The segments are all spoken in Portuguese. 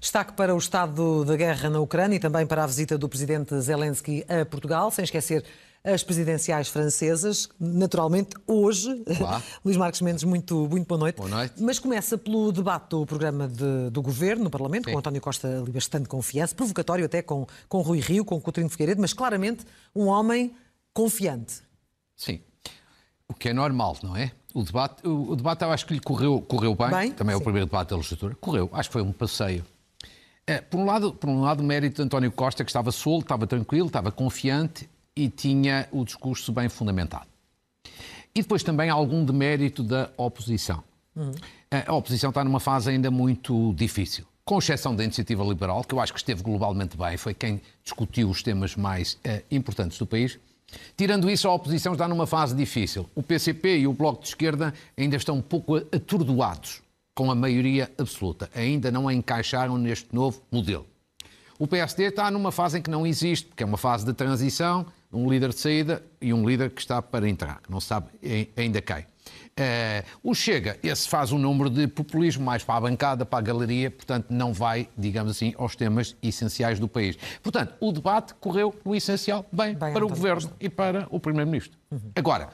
Destaque para o estado da guerra na Ucrânia e também para a visita do presidente Zelensky a Portugal, sem esquecer as presidenciais francesas, naturalmente hoje. Olá. Luís Marcos Mendes, muito, muito boa noite. Boa noite. Mas começa pelo debate do programa de- do Governo no Parlamento, Sim. com António Costa ali bastante confiança, provocatório até com, com Rui Rio, com Coutinho Figueiredo, mas claramente um homem confiante. Sim. O que é normal, não é? O debate, o, o debate eu acho que lhe correu, correu bem. Bem, Também é o primeiro debate da legislatura. Correu. Acho que foi um passeio. É, por, um lado, por um lado, o mérito de António Costa, que estava solto, estava tranquilo, estava confiante e tinha o discurso bem fundamentado. E depois também algum demérito da oposição. A oposição está numa fase ainda muito difícil. Com exceção da iniciativa liberal, que eu acho que esteve globalmente bem, foi quem discutiu os temas mais eh, importantes do país. Tirando isso, a oposição está numa fase difícil. O PCP e o Bloco de Esquerda ainda estão um pouco atordoados com a maioria absoluta. Ainda não a encaixaram neste novo modelo. O PSD está numa fase em que não existe, porque é uma fase de transição, um líder de saída e um líder que está para entrar, que não sabe ainda quem. Eh, o Chega, esse faz um número de populismo mais para a bancada, para a galeria, portanto não vai, digamos assim, aos temas essenciais do país. Portanto, o debate correu no essencial bem, Bem, para o Governo e para o Primeiro-Ministro. Agora,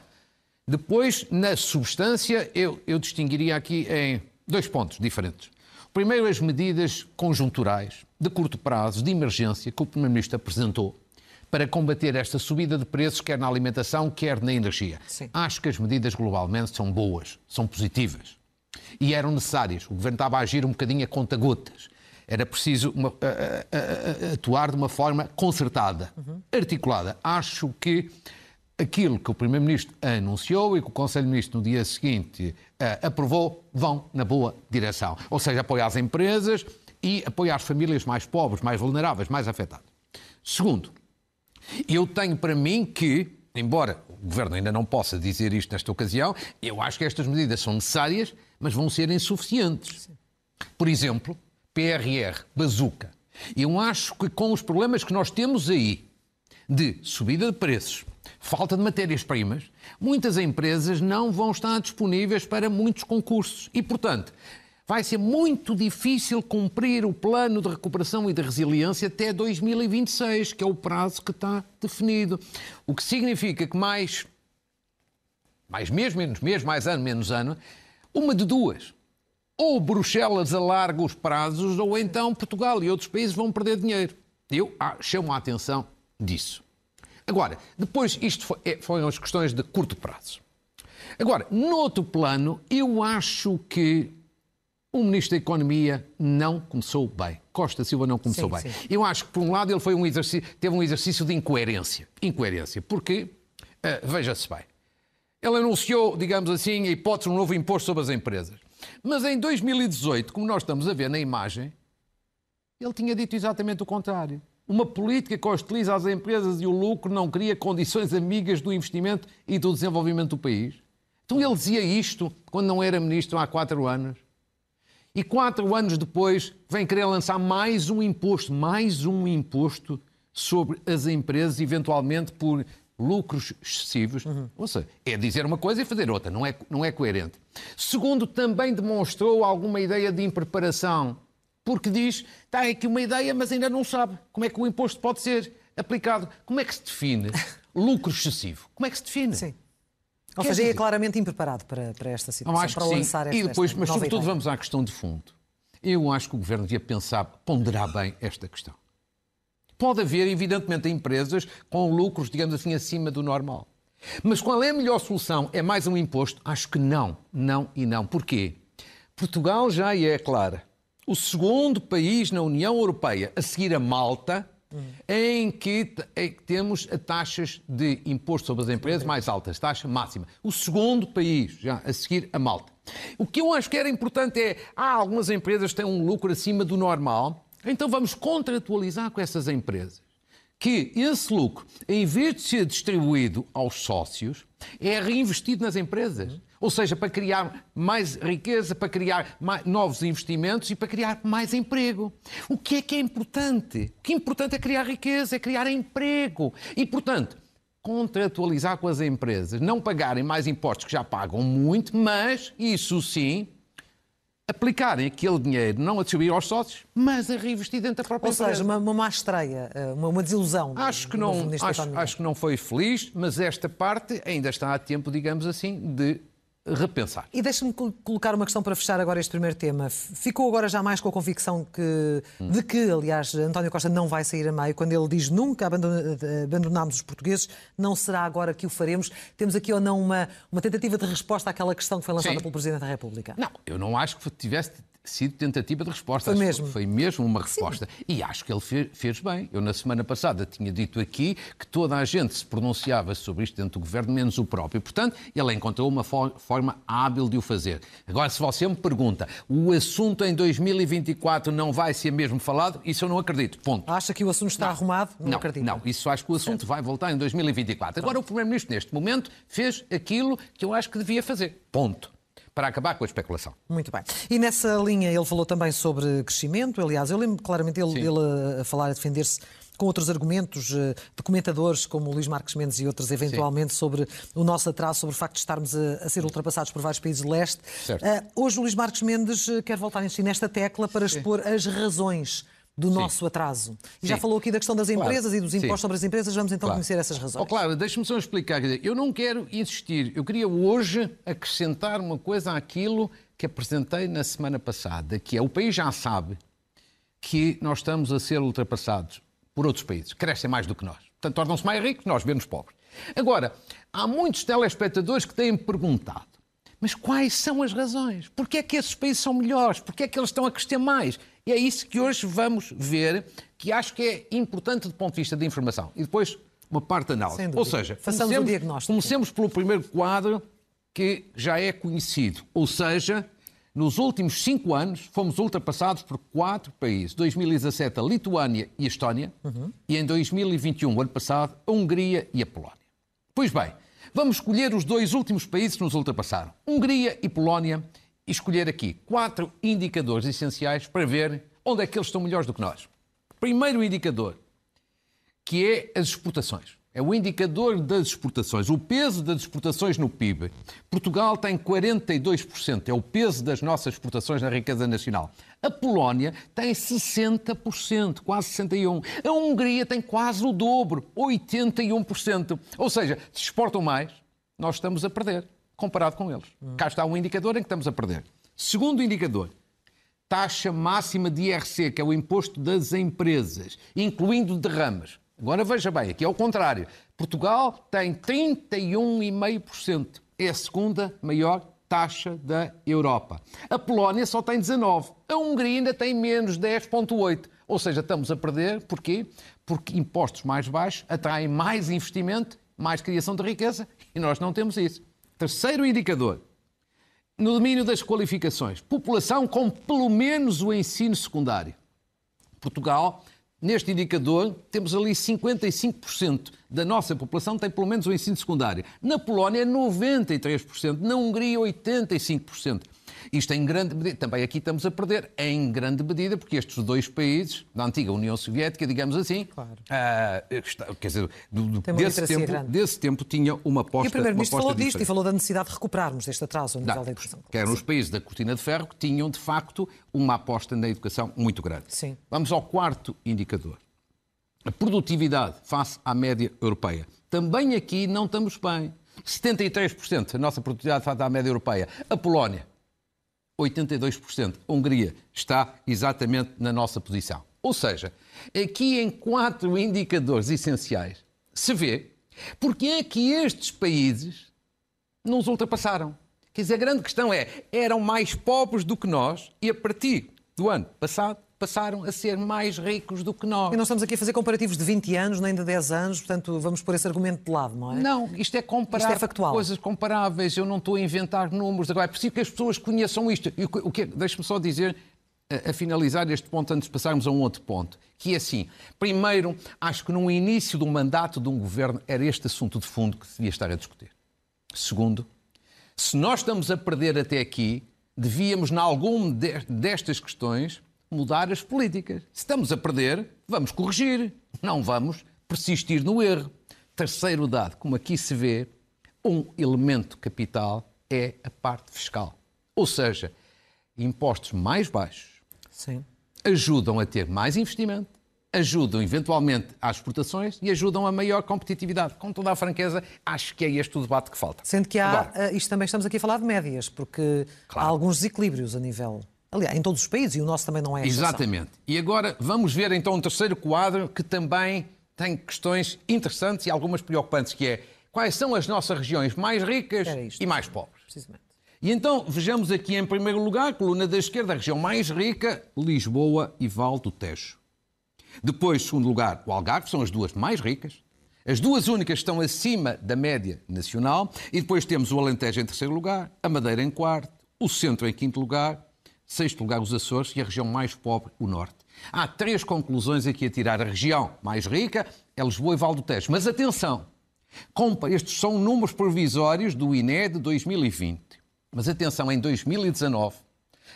depois, na substância, eu, eu distinguiria aqui em dois pontos diferentes. Primeiro, as medidas conjunturais, de curto prazo, de emergência, que o Primeiro-Ministro apresentou para combater esta subida de preços, quer na alimentação, quer na energia. Sim. Acho que as medidas globalmente são boas, são positivas. E eram necessárias. O Governo estava a agir um bocadinho a conta-gotas. Era preciso uma- a- a- a- atuar de uma forma concertada, articulada. Acho que aquilo que o Primeiro-Ministro anunciou e que o Conselho de Ministros no dia seguinte eh, aprovou vão na boa direção. Ou seja, apoiar as empresas e apoiar as famílias mais pobres, mais vulneráveis, mais afetadas. Segundo, eu tenho para mim que, embora o Governo ainda não possa dizer isto nesta ocasião, eu acho que estas medidas são necessárias, mas vão ser insuficientes. Por exemplo, PRR, bazuca. Eu acho que com os problemas que nós temos aí, de subida de preços, falta de matérias-primas, muitas empresas não vão estar disponíveis para muitos concursos. E, portanto, vai ser muito difícil cumprir o plano de recuperação e de resiliência até 2026, que é o prazo que está definido. O que significa que mais mais mês, menos mês, mais ano, menos ano, uma de duas. Ou Bruxelas alarga os prazos, ou então Portugal e outros países vão perder dinheiro. Eu ah, chamo a atenção disso. Agora, depois, isto foi, é- foram as questões de curto prazo. Agora, noutro plano, eu acho que o Ministro da Economia não começou bem. Costa Silva não começou Sim, bem. sim. Eu acho que, por um lado, ele foi um exercício, teve um exercício de incoerência. Incoerência. Porque, ah, veja-se bem, ele anunciou, digamos assim, a hipótese de um novo imposto sobre as empresas. Mas em 2018, como nós estamos a ver na imagem, ele tinha dito exatamente o contrário. Uma política que hostiliza as empresas e o lucro não cria condições amigas do investimento e do desenvolvimento do país. Então ele dizia isto quando não era ministro há quatro anos. E quatro anos depois vem querer lançar mais um imposto, mais um imposto sobre as empresas, eventualmente por lucros excessivos. Ou seja, é dizer uma coisa e fazer outra, não é, não é coerente. Segundo, também demonstrou alguma ideia de impreparação, porque diz, está aqui uma ideia, mas ainda não sabe como é que o imposto pode ser aplicado. Como é que se define lucro excessivo? Como é que se define? Sim. Ou seja, é claramente impreparado para, para esta situação, acho para lançar esta e depois, esta mas sobretudo ideia. vamos à questão de fundo. Eu acho que o Governo devia pensar, ponderar bem esta questão. Pode haver, evidentemente, empresas com lucros, digamos assim, acima do normal. Mas qual é a melhor solução? É mais um imposto? Acho que não. Não e não. Porquê? Portugal já é, clara, o segundo país na União Europeia a seguir a Malta em que, em que temos taxas de imposto sobre as empresas mais altas, taxa máxima. O segundo país já a seguir a Malta. O que eu acho que era importante é, há algumas empresas que têm um lucro acima do normal, então vamos contratualizar com essas empresas que esse lucro, em vez de ser distribuído aos sócios, é reinvestido nas empresas. Ou seja, para criar mais riqueza, para criar mais, novos investimentos e para criar mais emprego. O que é que é importante? O que é importante é criar riqueza, é criar emprego. E, portanto, contratualizar com as empresas, não pagarem mais impostos que já pagam muito, mas, isso sim, aplicarem aquele dinheiro não a distribuir aos sócios, mas a reinvestir dentro da própria Ou empresa. seja, uma, uma má estreia, eh, uma, uma desilusão. Acho que, não, acho, acho que não foi feliz, mas esta parte ainda está a tempo, digamos assim, de repensar. E deixe-me col- colocar uma questão para fechar agora este primeiro tema. Ficou agora já mais com a convicção que, de que, aliás, António Costa não vai sair a meio, quando ele diz nunca abandonámos os portugueses, não será agora que o faremos. Temos aqui ou não uma, uma tentativa de resposta àquela questão que foi lançada Sim. pelo Presidente da República? Não, eu não acho que tivesse sido tentativa de resposta. Foi mesmo. Foi mesmo uma resposta. E acho que ele fe- fez bem. Eu, na semana passada, tinha dito aqui que toda a gente se pronunciava sobre isto dentro do governo, menos o próprio. Portanto, ele encontrou uma fo- forma hábil de o fazer. Agora, se você me pergunta, o assunto em 2024 não vai ser mesmo falado, isso eu não acredito. Ponto. Acha que o assunto está arrumado? Não, Não, acredito. não, isso acho que o assunto vai voltar em 2024. Agora, o Primeiro-Ministro, neste momento, fez aquilo que eu acho que devia fazer. Ponto. Para acabar com a especulação. Muito bem. E nessa linha ele falou também sobre crescimento. Aliás, eu lembro claramente ele, ele a falar, a defender-se com outros argumentos eh, de comentadores como o Luís Marques Mendes e outros, eventualmente, sobre o nosso atraso, sobre o facto de estarmos a, a ser ultrapassados por vários países de leste. Certo. Eh, hoje o Luís Marques Mendes eh, quer voltar a insistir nesta tecla para expor as razões do nosso atraso. E já Sim. falou aqui da questão das Claro. empresas e dos Sim. impostos sobre as empresas. Vamos então Claro. conhecer essas razões. Oh, claro, deixa-me só explicar. Quer dizer, eu não quero insistir. Eu queria hoje acrescentar uma coisa àquilo que apresentei na semana passada, que é o país já sabe que nós estamos a ser ultrapassados por outros países. Crescem mais do que nós. Portanto, tornam-se mais ricos, nós menos pobres. Agora, há muitos telespectadores que têm perguntado mas quais são as razões? Porquê é que esses países são melhores? Porquê é que eles estão a crescer mais? E é isso que hoje vamos ver, que acho que é importante do ponto de vista da informação. E depois uma parte análise. Ou seja, Façamos o diagnóstico. comecemos pelo primeiro quadro que já é conhecido. Ou seja, nos últimos cinco anos fomos ultrapassados por quatro países. 2017 a Lituânia e a Estónia Uhum. e em 2021, o ano passado, a Hungria e a Polónia. Pois bem, vamos escolher os dois últimos países que nos ultrapassaram, Hungria e Polónia, escolher aqui quatro indicadores essenciais para ver onde é que eles estão melhores do que nós. Primeiro indicador, que é as exportações. É o indicador das exportações, o peso das exportações no PIB. Portugal tem 42%, é o peso das nossas exportações na riqueza nacional. A Polónia tem 60%, quase 61%. A Hungria tem quase o dobro, 81%. Ou seja, se exportam mais, nós estamos a perder, comparado com eles. Cá está um indicador em que estamos a perder. Segundo indicador, taxa máxima de IRC, que é o imposto das empresas, incluindo derramas. Agora veja bem, aqui é o contrário. Portugal tem 31,5%. É a segunda maior taxa da Europa. A Polónia só tem 19%. A Hungria ainda tem menos, 10,8%. Ou seja, estamos a perder. Porquê? Porque impostos mais baixos atraem mais investimento, mais criação de riqueza e nós não temos isso. Terceiro indicador, no domínio das qualificações, população com pelo menos o ensino secundário. Portugal, neste indicador, temos ali 55% da nossa população tem pelo menos o ensino secundário. Na Polónia, 93%. Na Hungria, 85%. Isto em grande medida, também aqui estamos a perder, em grande medida, porque estes dois países, da antiga União Soviética, digamos assim, Claro. está- quer dizer, do- desse, tempo, grande. desse tempo tinha uma aposta E o Primeiro-Ministro falou disto e falou da necessidade de recuperarmos deste atraso a nível Não, da educação. que eram os países da cortina de ferro que tinham, de facto, uma aposta na educação muito grande. Sim. Vamos ao quarto indicador. A produtividade face à média europeia. Também aqui não estamos bem. 73% a nossa produtividade face à média europeia. A Polónia, 82%. A Hungria está exatamente na nossa posição. Ou seja, aqui em quatro indicadores essenciais se vê porque é que estes países nos ultrapassaram. Quer dizer, a grande questão é, eram mais pobres do que nós e a partir do ano passado passaram a ser mais ricos do que nós. E não estamos aqui a fazer comparativos de 20 anos, nem de 10 anos, portanto vamos pôr esse argumento de lado, não é? Não, isto é comparar Isto é factual. coisas comparáveis. Eu não estou a inventar números. Agora, é preciso que as pessoas conheçam isto. E o que- que, Deixe-me só dizer, a, a finalizar este ponto, antes de passarmos a um outro ponto, que é assim. Primeiro, acho que no início do mandato de um governo era este assunto de fundo que se devia estar a discutir. Segundo, Se nós estamos a perder até aqui, devíamos, em algum destas questões, mudar as políticas. Se estamos a perder, vamos corrigir, não vamos persistir no erro. Terceiro dado, como aqui se vê, um elemento capital é a parte fiscal. Ou seja, impostos mais baixos Sim. ajudam a ter mais investimento, ajudam eventualmente às exportações e ajudam a maior competitividade. Com toda a franqueza, acho que é este o debate que falta. Sendo que há, Agora, eh, isto também estamos aqui a falar de médias, porque claro. há alguns desequilíbrios a nível. Aliás, em todos os países, e o nosso também não é exceção. Exatamente. E agora vamos ver então um terceiro quadro que também tem questões interessantes e algumas preocupantes, que é quais são as nossas regiões mais ricas e mais pobres. Precisamente. E então vejamos aqui em primeiro lugar, coluna da esquerda, a região mais rica, Lisboa e Val do Tejo. Depois, segundo lugar, o Algarve, são as duas mais ricas. As duas únicas estão acima da média nacional. E depois temos o Alentejo em terceiro lugar, a Madeira em quarto, o Centro em quinto lugar, sexto lugar os Açores e a região mais pobre, o Norte. Há três conclusões aqui a tirar. A região mais rica é Lisboa e Val do Tejo. Mas atenção, estes são números provisórios do INE de 2020. Mas atenção, em 2019,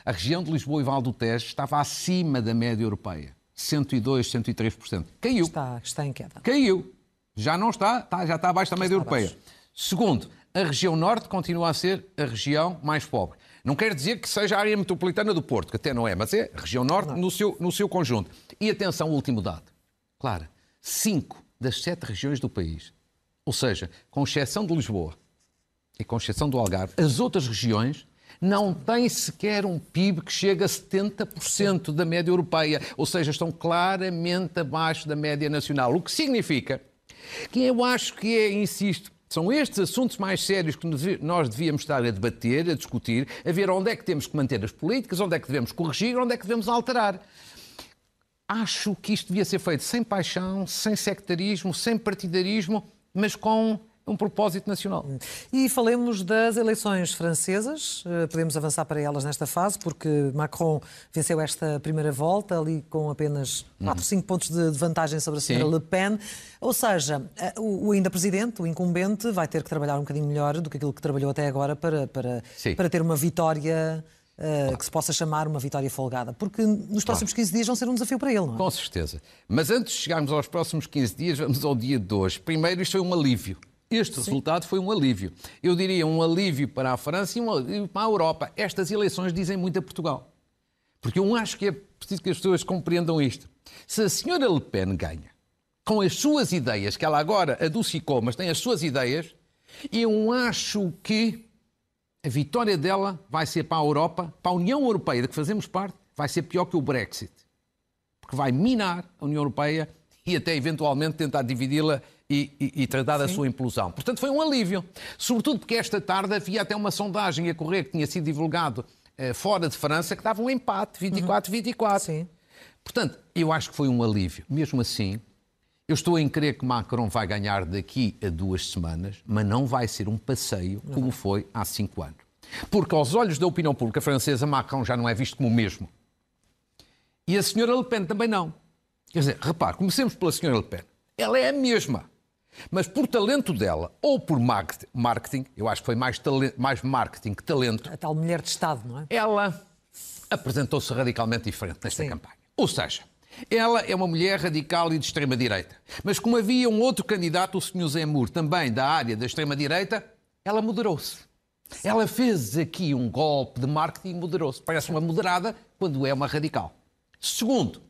a região de Lisboa e Val do Tejo estava acima da média europeia. 102, 103%. Caiu. Está, está em queda. Caiu. Já não está, está já está abaixo da média está europeia. Abaixo. Segundo, a região norte continua a ser a região mais pobre. Não quer dizer que seja a área metropolitana do Porto, que até não é, mas é a região norte no seu, no seu conjunto. E atenção, último dado. Claro, cinco das sete regiões do país, ou seja, com exceção de Lisboa e com exceção do Algarve, as outras regiões não têm sequer um PIB que chega a 70% da média europeia, ou seja, estão claramente abaixo da média nacional. O que significa que eu acho que é, insisto, são estes assuntos mais sérios que nós devíamos estar a debater, a discutir, a ver onde é que temos que manter as políticas, onde é que devemos corrigir, onde é que devemos alterar. Acho que isto devia ser feito sem paixão, sem sectarismo, sem partidarismo, mas com um propósito nacional. E falemos das eleições francesas. Eh, podemos avançar para elas nesta fase, porque Macron venceu esta primeira volta, ali com apenas 4, 5 pontos de vantagem sobre a senhora Sim. Le Pen. Ou seja, eh, o ainda presidente, o incumbente, vai ter que trabalhar um bocadinho melhor do que aquilo que trabalhou até agora para, para, para ter uma vitória. Uh, que se possa chamar uma vitória folgada, porque nos próximos claro. 15 dias vão ser um desafio para ele, não é? Com certeza. Mas antes de chegarmos aos próximos 15 dias, vamos ao dia de hoje. Primeiro, isto foi um alívio. Este Sim. resultado foi um alívio. Eu diria um alívio para a França e um alívio para a Europa. Estas eleições dizem muito a Portugal. Porque eu acho que é preciso que as pessoas compreendam isto. Se a senhora Le Pen ganha com as suas ideias, que ela agora adocicou, mas tem as suas ideias, eu acho que a vitória dela vai ser para a Europa, para a União Europeia, de que fazemos parte, vai ser pior que o Brexit. Porque vai minar a União Europeia e até eventualmente tentar dividi-la e, e, e tratar da sua implosão. Portanto, foi um alívio. Sobretudo porque esta tarde havia até uma sondagem a correr que tinha sido divulgado eh, fora de França que dava um empate, 24-24. Uhum. Portanto, eu acho que foi um alívio. Mesmo assim, eu estou em crer que Macron vai ganhar daqui a duas semanas, mas não vai ser um passeio como foi há cinco anos. Porque, aos olhos da opinião pública francesa, Macron já não é visto como o mesmo. E a senhora Le Pen também não. Quer dizer, repare, comecemos pela senhora Le Pen. Ela é a mesma. Mas por talento dela ou por marketing, eu acho que foi mais, mais marketing que talento. A tal mulher de Estado, não é? Ela apresentou-se radicalmente diferente nesta Sim. campanha. Ou seja, ela é uma mulher radical e de extrema-direita. Mas como havia um outro candidato, o Sr. Zemmour, também da área da extrema-direita, ela moderou-se. Ela fez aqui um golpe de marketing e moderou-se. Parece uma moderada quando é uma radical. Segundo,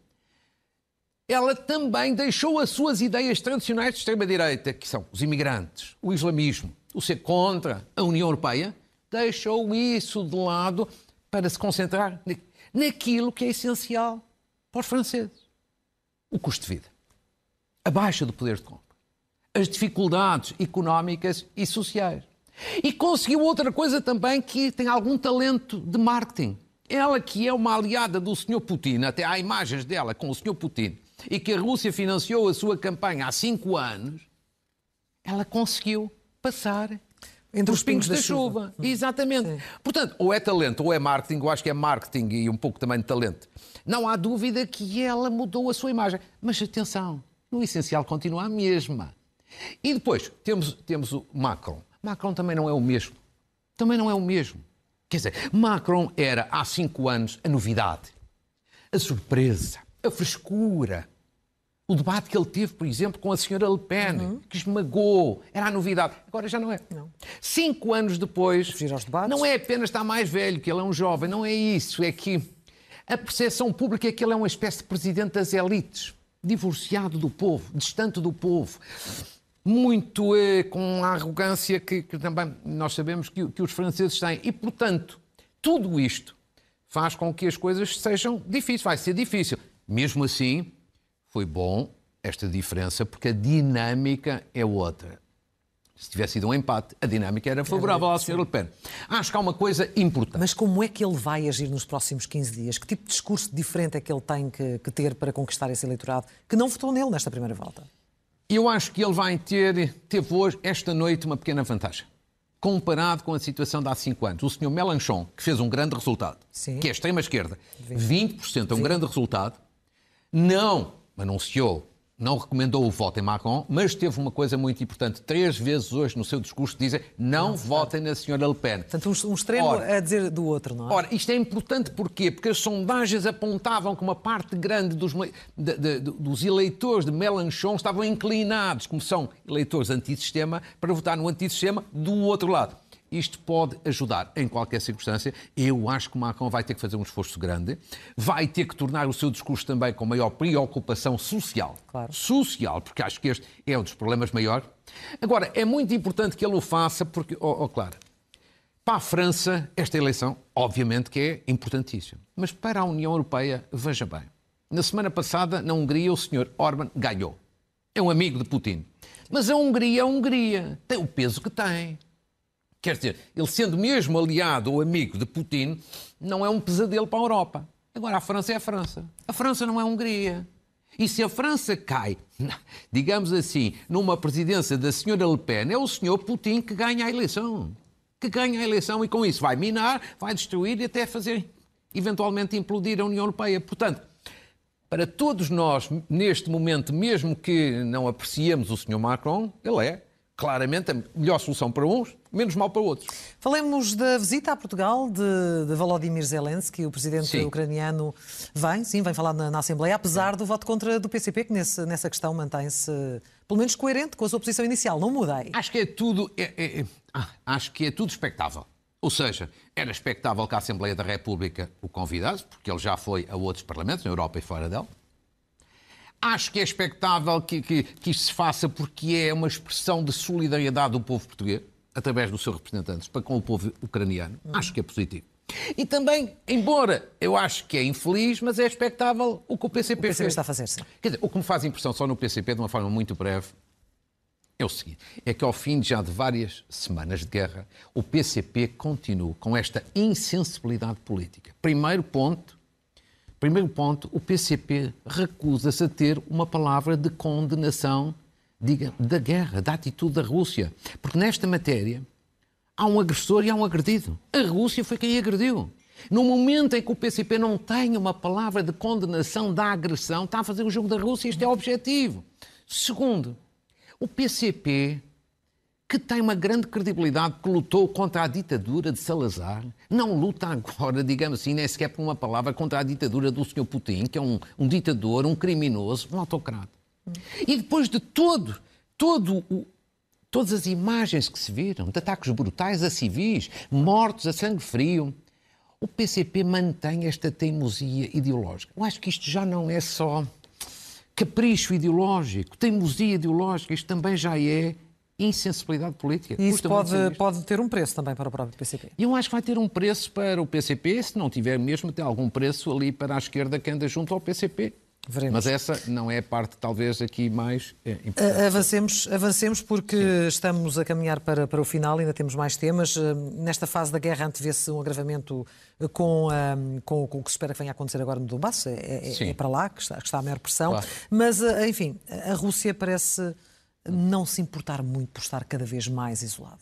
ela também deixou as suas ideias tradicionais de extrema-direita, que são os imigrantes, o islamismo, o ser contra a União Europeia, deixou isso de lado para se concentrar naquilo que é essencial para os franceses: o custo de vida, a baixa do poder de compra, as dificuldades económicas e sociais. E conseguiu outra coisa também que tem algum talento de marketing. Ela que é uma aliada do Sr. Putin, até há imagens dela com o Sr. Putin, e que a Rússia financiou a sua campanha há cinco anos, ela conseguiu passar entre os pingos, da, da, chuva. chuva. Hum. Exatamente. Sim. Portanto, ou é talento ou é marketing, eu acho que é marketing e um pouco também de talento. Não há dúvida que ela mudou a sua imagem. Mas atenção, no essencial continua a mesma. E depois temos, temos o Macron. Macron também não é o mesmo. também não é o mesmo. Quer dizer, Macron era há cinco anos a novidade, a surpresa, a frescura. O debate que ele teve, por exemplo, com a senhora Le Pen, uhum. que esmagou, era a novidade. Agora já não é. Não. Cinco anos depois, não é apenas estar mais velho, que ele é um jovem, não é isso. É que a percepção pública é que ele é uma espécie de presidente das elites, divorciado do povo, distante do povo muito eh, com a arrogância que, que, também nós sabemos que, que os franceses têm. E, portanto, tudo isto faz com que as coisas sejam difíceis, vai ser difícil. Mesmo assim, foi bom esta diferença, porque a dinâmica é outra. Se tivesse sido um empate, a dinâmica era favorável à Sra. Le Pen. Acho que há uma coisa importante. Mas como é que ele vai agir nos próximos 15 dias? Que tipo de discurso diferente é que ele tem que, que ter para conquistar esse eleitorado que não votou nele nesta primeira volta? Eu acho que ele vai ter, teve hoje, esta noite, uma pequena vantagem. Comparado com a situação de há cinco anos. O senhor Melanchon, que fez um grande resultado, Sim. que é a extrema-esquerda, 20%, 20% é um grande resultado, não anunciou não recomendou o voto em Macron, mas teve uma coisa muito importante. Três vezes hoje no seu discurso dizem não, não votem na senhora Le Pen. Portanto, um extremo ora, a dizer do outro, não é? Ora, isto é importante porquê? Porque as sondagens apontavam que uma parte grande dos, de, de, dos eleitores de Mélenchon estavam inclinados, como são eleitores antissistema, para votar no antissistema do outro lado. Isto pode ajudar em qualquer circunstância. Eu acho que Macron vai ter que fazer um esforço grande, vai ter que tornar o seu discurso também com maior preocupação social. Claro. Social, porque acho que este é um dos problemas maiores. Agora, é muito importante que ele o faça, porque, oh, oh claro, para a França, esta eleição, obviamente que é importantíssima. Mas para a União Europeia, veja bem. Na semana passada, na Hungria, o senhor Orban ganhou. É um amigo de Putin. Mas a Hungria é a Hungria. Tem o peso que tem. Quer dizer, ele sendo mesmo aliado ou amigo de Putin, não é um pesadelo para a Europa. Agora, a França é a França. A França não é a Hungria. E se a França cai, digamos assim, numa presidência da senhora Le Pen, é o senhor Putin que ganha a eleição. Que ganha a eleição e com isso vai minar, vai destruir e até fazer, eventualmente, implodir a União Europeia. Portanto, para todos nós, neste momento, mesmo que não apreciemos o senhor Macron, ele é claramente a melhor solução para uns, menos mal para outros. Falemos da visita a Portugal de, de Volodymyr Zelensky, o presidente sim. ucraniano vem, sim, vem falar na, na, Assembleia, apesar do voto contra do PCP, que nesse, nessa questão mantém-se pelo menos coerente com a sua posição inicial. Não mudei. Acho que é tudo, é, é, é, ah, acho que é tudo expectável. Ou seja, era expectável que a Assembleia da República o convidasse, porque ele já foi a outros parlamentos, na Europa e fora dela. Acho que é expectável que, que, que isto se faça porque é uma expressão de solidariedade do povo português, através dos seus representantes, para com o povo ucraniano. Acho que é positivo. E também, embora eu acho que é infeliz, mas é expectável o que o PCP, o PCP fez. está a fazer, sim. Quer dizer, o que me faz impressão só no PCP, de uma forma muito breve, é o seguinte: é que ao fim de já de várias semanas de guerra, o PCP continua com esta insensibilidade política. Primeiro ponto, Primeiro ponto, o PCP recusa-se a ter uma palavra de condenação diga, da guerra, da atitude da Rússia. Porque nesta matéria há um agressor e há um agredido. A Rússia foi quem agrediu. No momento em que o PCP não tem uma palavra de condenação da agressão, está a fazer o jogo da Rússia, este é o objetivo. Segundo, o PCP que tem uma grande credibilidade, que lutou contra a ditadura de Salazar, não luta agora, digamos assim, nem sequer por uma palavra, contra a ditadura do Sr. Putin, que é um, um ditador, um criminoso, um autocrata. E depois de todo, todo o, todas as imagens que se viram, de ataques brutais a civis, mortos a sangue frio, o PCP mantém esta teimosia ideológica. Eu acho que isto já não é só capricho ideológico, teimosia ideológica, isto também já é insensibilidade política. E isso pode, pode ter um preço também para o próprio PCP? Eu acho que vai ter um preço para o PCP, se não tiver mesmo, tem algum preço ali para a esquerda que anda junto ao PCP. Veremos. Mas essa não é a parte, talvez, aqui mais é, importante. Avancemos, avancemos porque Sim. estamos a caminhar para, para o final, ainda temos mais temas. Eh, nesta fase da guerra antevê-se um agravamento com, um, com, com, o que se espera que venha a acontecer agora no Donbass. É, é, é para lá que está, que está a maior pressão. Claro. Mas, eh, enfim, a Rússia parece não se importar muito por estar cada vez mais isolada?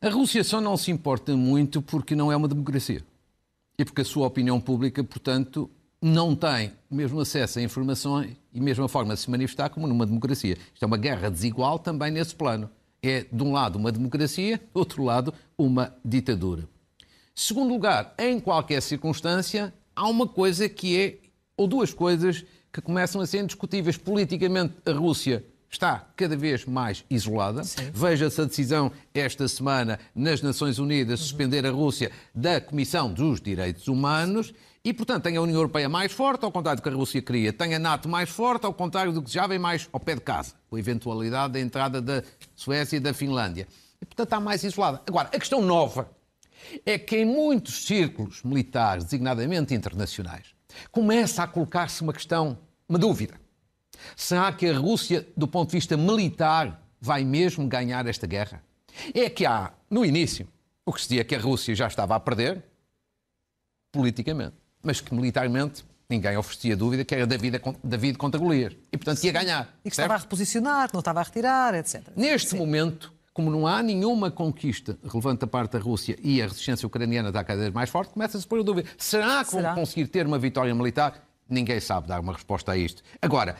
A Rússia só não se importa muito porque não é uma democracia. E porque a sua opinião pública, portanto, não tem o mesmo acesso a informações e a mesma forma de se manifestar como numa democracia. Isto é uma guerra desigual também nesse plano. É, de um lado, uma democracia, do outro lado, uma ditadura. Segundo lugar, em qualquer circunstância, há uma coisa que é, ou duas coisas que começam a ser indiscutíveis. Politicamente, a Rússia está cada vez mais isolada. Veja-se a decisão esta semana nas Nações Unidas de suspender a Rússia da Comissão dos Direitos Humanos. E, portanto, tem a União Europeia mais forte, ao contrário do que a Rússia queria. Tem a NATO mais forte, ao contrário do que já vem mais ao pé de casa, com a eventualidade da entrada da Suécia e da Finlândia. E, portanto, está mais isolada. Agora, a questão nova é que em muitos círculos militares, designadamente internacionais, começa a colocar-se uma questão, uma dúvida. Será que a Rússia, do ponto de vista militar, vai mesmo ganhar esta guerra? É que há, no início, o que se dizia que a Rússia já estava a perder, politicamente, mas que militarmente ninguém oferecia dúvida que era David, David contra Golias. E, portanto, ia ganhar. E que estava a reposicionar, que não estava a retirar, etc. Neste Sim. momento, como não há nenhuma conquista relevante da parte da Rússia e a resistência ucraniana está cada vez mais forte, começa-se a pôr a dúvida. Será que Será? vão conseguir ter uma vitória militar? Ninguém sabe dar uma resposta a isto. Agora,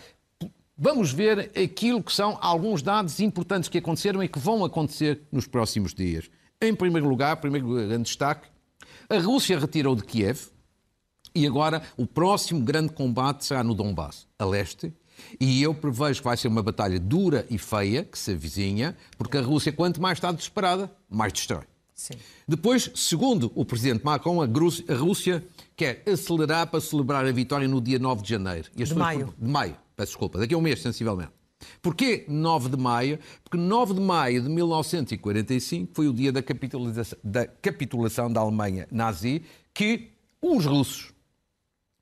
vamos ver aquilo que são alguns dados importantes que aconteceram e que vão acontecer nos próximos dias. Em primeiro lugar, primeiro grande destaque, a Rússia retirou de Kiev e agora o próximo grande combate será no Donbass, a leste, e eu prevejo que vai ser uma batalha dura e feia, que se avizinha, porque a Rússia, quanto mais está desesperada, mais destrói. Sim. Depois, segundo o presidente Macron, a Rússia quer acelerar para celebrar a vitória no dia 9 de janeiro. de maio. De maio, peço desculpa, daqui a um mês, sensivelmente. Porquê 9 de maio? Porque 9 de maio de 1945 foi o dia da capitulação da, capitulação da Alemanha nazi, que os russos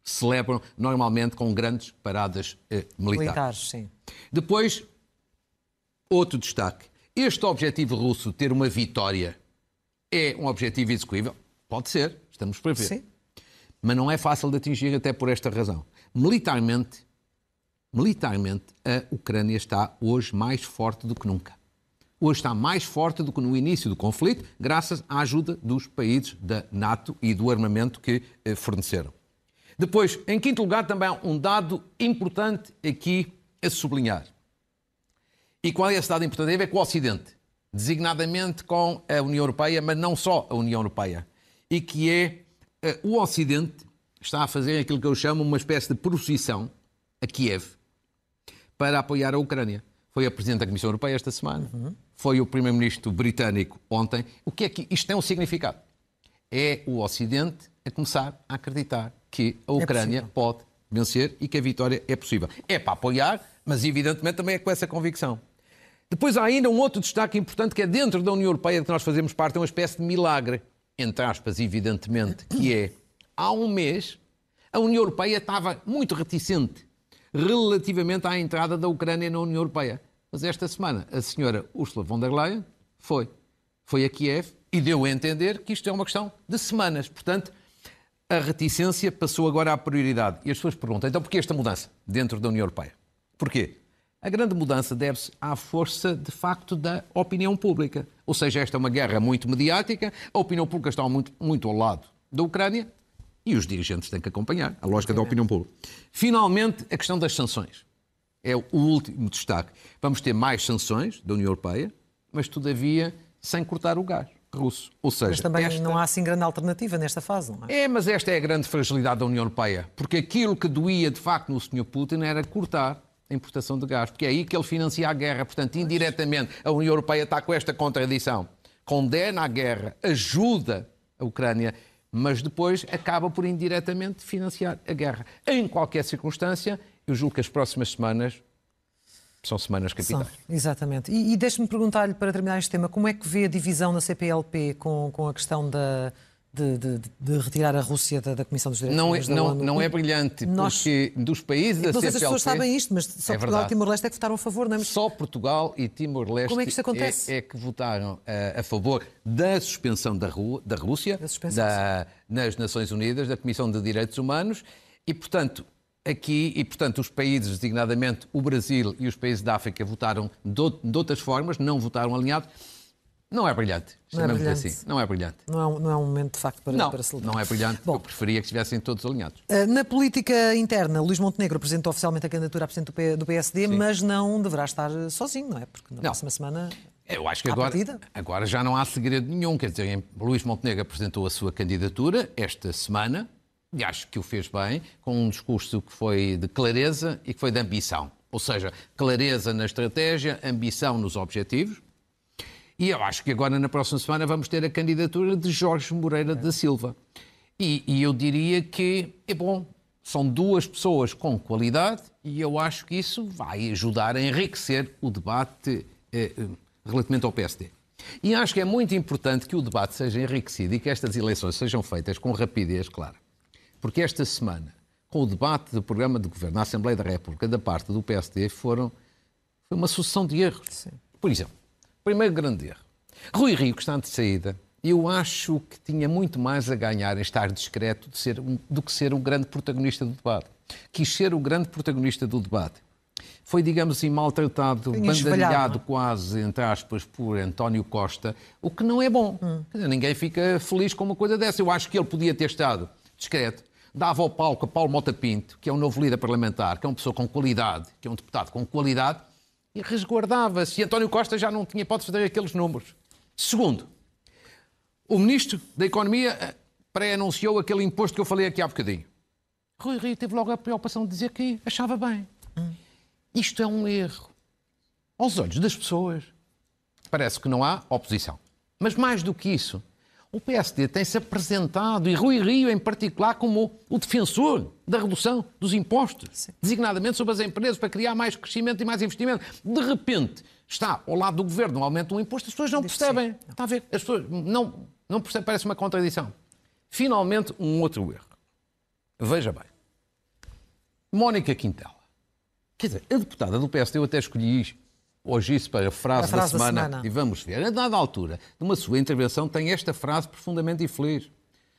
celebram normalmente com grandes paradas eh, militares. Militares, sim. Depois, outro destaque. Este objetivo russo, ter uma vitória, é um objetivo execuível? Pode ser, estamos para ver. Sim. Mas não é fácil de atingir até por esta razão. Militarmente, militarmente, a Ucrânia está hoje mais forte do que nunca. Hoje está mais forte do que no início do conflito, graças à ajuda dos países da NATO e do armamento que eh, forneceram. Depois, em quinto lugar, também há um dado importante aqui a sublinhar. E qual é esse dado importante? Tem a ver com o Ocidente, designadamente com a União Europeia, mas não só a União Europeia. E que é uh, o Ocidente está a fazer aquilo que eu chamo uma espécie de procissão a Kiev para apoiar a Ucrânia. Foi a Presidente da Comissão Europeia esta semana, uhum. foi o Primeiro-Ministro britânico ontem. O que é que isto tem um significado? É o Ocidente a começar a acreditar que a é Ucrânia é pode vencer e que a vitória é possível. É para apoiar, mas evidentemente também é com essa convicção. Depois há ainda um outro destaque importante que é dentro da União Europeia de que nós fazemos parte, é uma espécie de milagre, entre aspas, evidentemente, que é há um mês a União Europeia estava muito reticente relativamente à entrada da Ucrânia na União Europeia. Mas esta semana a senhora Ursula von der Leyen foi. Foi a Kiev e deu a entender que isto é uma questão de semanas. Portanto, a reticência passou agora à prioridade. E as pessoas perguntam, então porquê esta mudança dentro da União Europeia? Porquê? A grande mudança deve-se à força, de facto, da opinião pública. Ou seja, esta é uma guerra muito mediática, a opinião pública está muito, muito ao lado da Ucrânia e os dirigentes têm que acompanhar a lógica da opinião pública. Finalmente, a questão das sanções. É o último destaque. Vamos ter mais sanções da União Europeia, mas, todavia, sem cortar o gás russo. Ou seja, mas também esta... não há assim grande alternativa nesta fase, não é? É, mas esta é a grande fragilidade da União Europeia. Porque aquilo que doía de facto no Sr. Putin era cortar a importação de gás, porque é aí que ele financia a guerra. Portanto, indiretamente, a União Europeia está com esta contradição. Condena a guerra, ajuda a Ucrânia, mas depois acaba por indiretamente financiar a guerra. Em qualquer circunstância, eu julgo que as próximas semanas são semanas capitais. São, exatamente. E, e deixe-me perguntar-lhe, para terminar este tema, como é que vê a divisão na CPLP com, com a questão da, de, de, de, retirar a Rússia da, da Comissão dos Direitos não Humanos é, não, Não é brilhante, Nós, porque dos países da CPLP... Não sei se as pessoas sabem isto, mas só é Portugal e Timor-Leste é que votaram a favor, não é? Só Portugal e Timor-Leste Como é que isto acontece? É, é que votaram a, eh, a, favor da suspensão da, da Rússia da da, nas Nações Unidas, da Comissão de Direitos Humanos, e, portanto, aqui, e portanto os países, designadamente o Brasil e os países da África, votaram de, de outras formas, não votaram alinhado. Não é brilhante, não é brilhante. assim. Não é brilhante. Não é um, não é um momento de facto para, não, para celebrar. Não é brilhante, Bom, eu preferia que estivessem todos alinhados. Eh, na política interna, Luís Montenegro apresentou oficialmente a candidatura a presidente do PSD, Sim. mas não deverá estar sozinho, não é? Porque na não. próxima semana Eu acho que agora, agora já não há segredo nenhum. Quer dizer, Luís Montenegro apresentou a sua candidatura esta semana e acho que o fez bem, com um discurso que foi de clareza e que foi de ambição. Ou seja, clareza na estratégia, ambição nos objetivos. E eu acho que agora, na próxima semana, vamos ter a candidatura de Jorge Moreira da Silva. E, e eu diria que é bom, são duas pessoas com qualidade e eu acho que isso vai ajudar a enriquecer o debate eh, relativamente ao PSD. E acho que é muito importante que o debate seja enriquecido e que estas eleições sejam feitas com rapidez clara. Porque esta semana, com o debate do programa de governo na Assembleia da República da parte do PSD, foram, foi uma sucessão de erros. Sim. Por exemplo, primeiro grande erro. Rui Rio, que está de saída, eu acho que tinha muito mais a ganhar em estar discreto ser, do que ser um grande protagonista do debate. Quis ser o grande protagonista do debate foi, digamos assim, maltratado, bandalhado quase, entre aspas, por António Costa, o que não é bom. Hum. Ninguém fica feliz com uma coisa dessa. Eu acho que ele podia ter estado discreto, dava ao palco a Paulo Mota Pinto, que é um novo líder parlamentar, que é uma pessoa com qualidade, que é um deputado com qualidade, e resguardava-se. E António Costa já não tinha hipótese de fazer aqueles números. Segundo, o Ministro da Economia eh, pré-anunciou aquele imposto que eu falei aqui há bocadinho. Rui Rio teve logo a preocupação de dizer que achava bem. Hum. Isto é um erro. Aos olhos das pessoas, parece que não há oposição. Mas mais do que isso, o PSD tem-se apresentado, e Rui Rio em particular, como o defensor da redução dos impostos, Sim. designadamente sobre as empresas, para criar mais crescimento e mais investimento. De repente, está ao lado do governo, aumenta um imposto, as pessoas não percebem. Não. Está a ver? As pessoas não, não percebem, parece uma contradição. Finalmente, um outro erro. Veja bem. Mónica Quintela Quer dizer, a deputada do PSD, eu até escolhi hoje isso para a frase, a frase da, semana, da, semana, e vamos ver. A dada altura de uma sua intervenção, tem esta frase profundamente infeliz.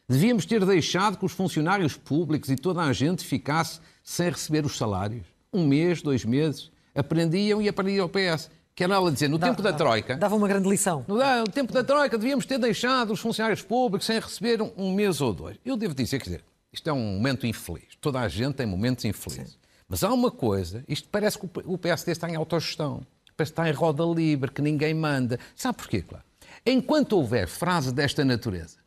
Devíamos ter deixado que os funcionários públicos e toda a gente ficasse sem receber os salários. Um mês, dois meses. Aprendiam e aprendiam ao PS. Que era ela dizer, no Dá, tempo da Troika... Dava uma grande lição. No, no, tempo da Troika devíamos ter deixado os funcionários públicos sem receber um, um mês ou dois. Eu devo dizer, quer dizer, isto é um momento infeliz. Toda a gente tem momentos infelizes. Mas há uma coisa, isto parece que o PSD está em autogestão, parece que está em roda livre, que ninguém manda. Sabe porquê, claro? Enquanto houver frase desta natureza,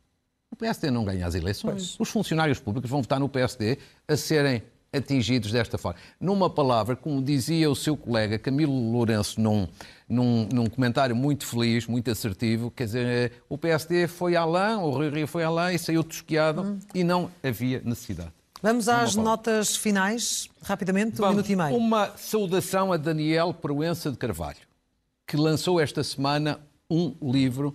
o PSD não ganha as eleições. Pois. Os funcionários públicos vão votar no PSD a serem atingidos desta forma. Numa palavra, como dizia o seu colega Camilo Lourenço num, num, num comentário muito feliz, muito assertivo, quer dizer, o PSD foi além, o Rio Rio foi além e saiu tosqueado hum. e não havia necessidade. Vamos às notas finais, rapidamente, Vamos, um minuto e meio. Uma saudação a Daniel Proença de Carvalho, que lançou esta semana um livro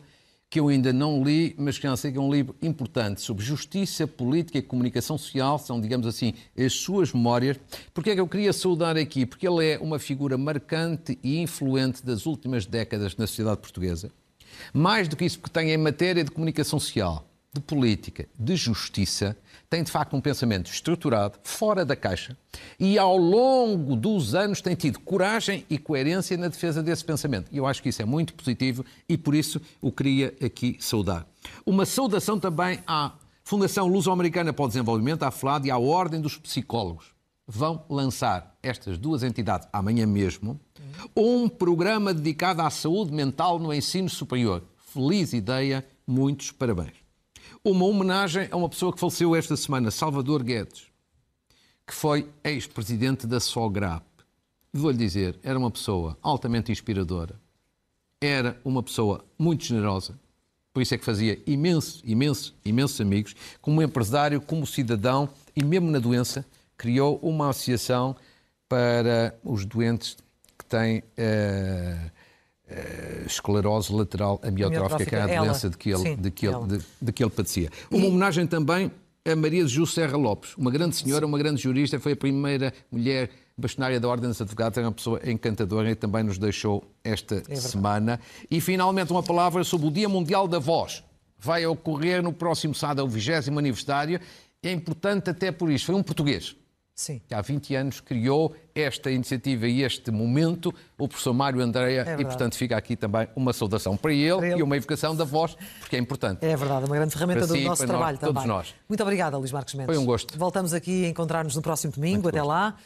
que eu ainda não li, mas que já sei que é um livro importante sobre justiça, política e comunicação social, são, digamos assim, as suas memórias. Porque é que eu queria saudar aqui? Porque ele é uma figura marcante e influente das últimas décadas na sociedade portuguesa. Mais do que isso, porque tem em matéria de comunicação social, de política, de justiça, tem de facto um pensamento estruturado, fora da caixa, e ao longo dos anos tem tido coragem e coerência na defesa desse pensamento. E eu acho que isso é muito positivo e por isso o queria aqui saudar. Uma saudação também à Fundação Luso-Americana para o Desenvolvimento, à FLAD e à Ordem dos Psicólogos. Vão lançar estas duas entidades amanhã mesmo um programa dedicado à saúde mental no ensino superior. Feliz ideia, muitos parabéns uma homenagem a uma pessoa que faleceu esta semana, Salvador Guedes, que foi ex-presidente da SOGRAP. Vou-lhe dizer, era uma pessoa altamente inspiradora, era uma pessoa muito generosa, por isso é que fazia imensos, imensos, imensos amigos. Como empresário, como cidadão e mesmo na doença, criou uma associação para os doentes que têm. Uh, esclerose lateral amiotrófica, que é a doença de que ele, Sim, de que ele, de, de que ele padecia. Uma homenagem também a Maria de José Serra Lopes, uma grande senhora, uma grande jurista, foi a primeira mulher bastonária da Ordem dos Advogados, era uma pessoa encantadora e também nos deixou esta é semana. E finalmente uma palavra sobre o Dia Mundial da Voz. Vai ocorrer no próximo sábado, o 20 aniversário. É importante até por isso. Foi um português, Sim. que há 20 anos criou esta iniciativa e este momento, o professor Mário Andreia, é e portanto fica aqui também uma saudação para ele, para ele, e uma evocação da voz, porque é importante. É verdade, uma grande ferramenta para do si, nosso trabalho nós, também. Todos nós. Muito obrigada, Luís Marcos Mendes. Foi um gosto. Voltamos aqui a encontrar-nos no próximo domingo. Muito Até gosto. lá.